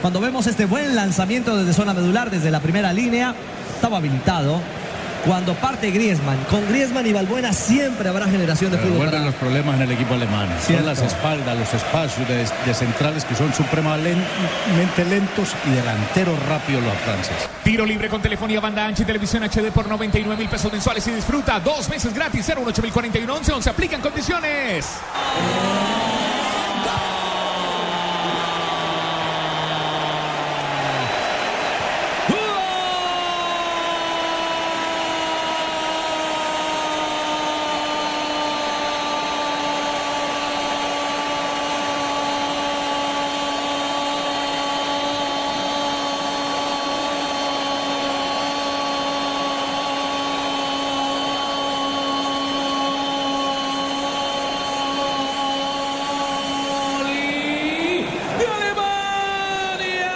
Cuando vemos este buen lanzamiento desde zona medular, desde la primera línea, estaba habilitado. Cuando parte Griezmann, con Griezmann y Balbuena siempre habrá generación de Pero fútbol. para- los problemas en el equipo alemán. Cierto. Son las espaldas, los espacios de, de centrales que son supremamente lentos y delanteros rápidos los franceses. Tiro libre con telefonía banda ancha y televisión HD por 99 mil pesos mensuales y disfruta dos meses gratis 018 mil 41 11 11 aplican condiciones. de Alemania.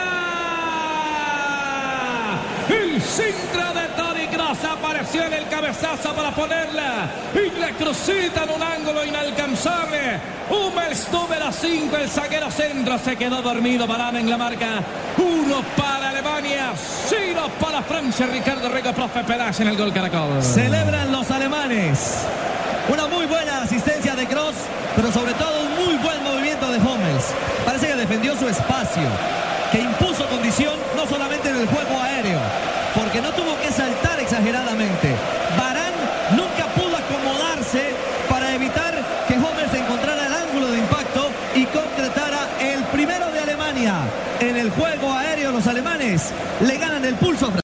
El centro de Toni Kroos apareció en el cabezazo para ponerla y la crucita en un ángulo inalcanzable. Hummels número 5, el zaguero centro se quedó dormido. Varane en la marca. Uno para Alemania, cero para Francia. Ricardo Rego, profe Peláez en el gol Caracol. Celebran los alemanes. Una muy buena asistencia de Cross, pero sobre todo un muy buen movimiento de Hummels. Parece que defendió su espacio, que impuso condición no solamente en el juego no tuvo que saltar exageradamente. Barán nunca pudo acomodarse para evitar que Hummels encontrara el ángulo de impacto y concretara el primero de Alemania. En el juego aéreo los alemanes le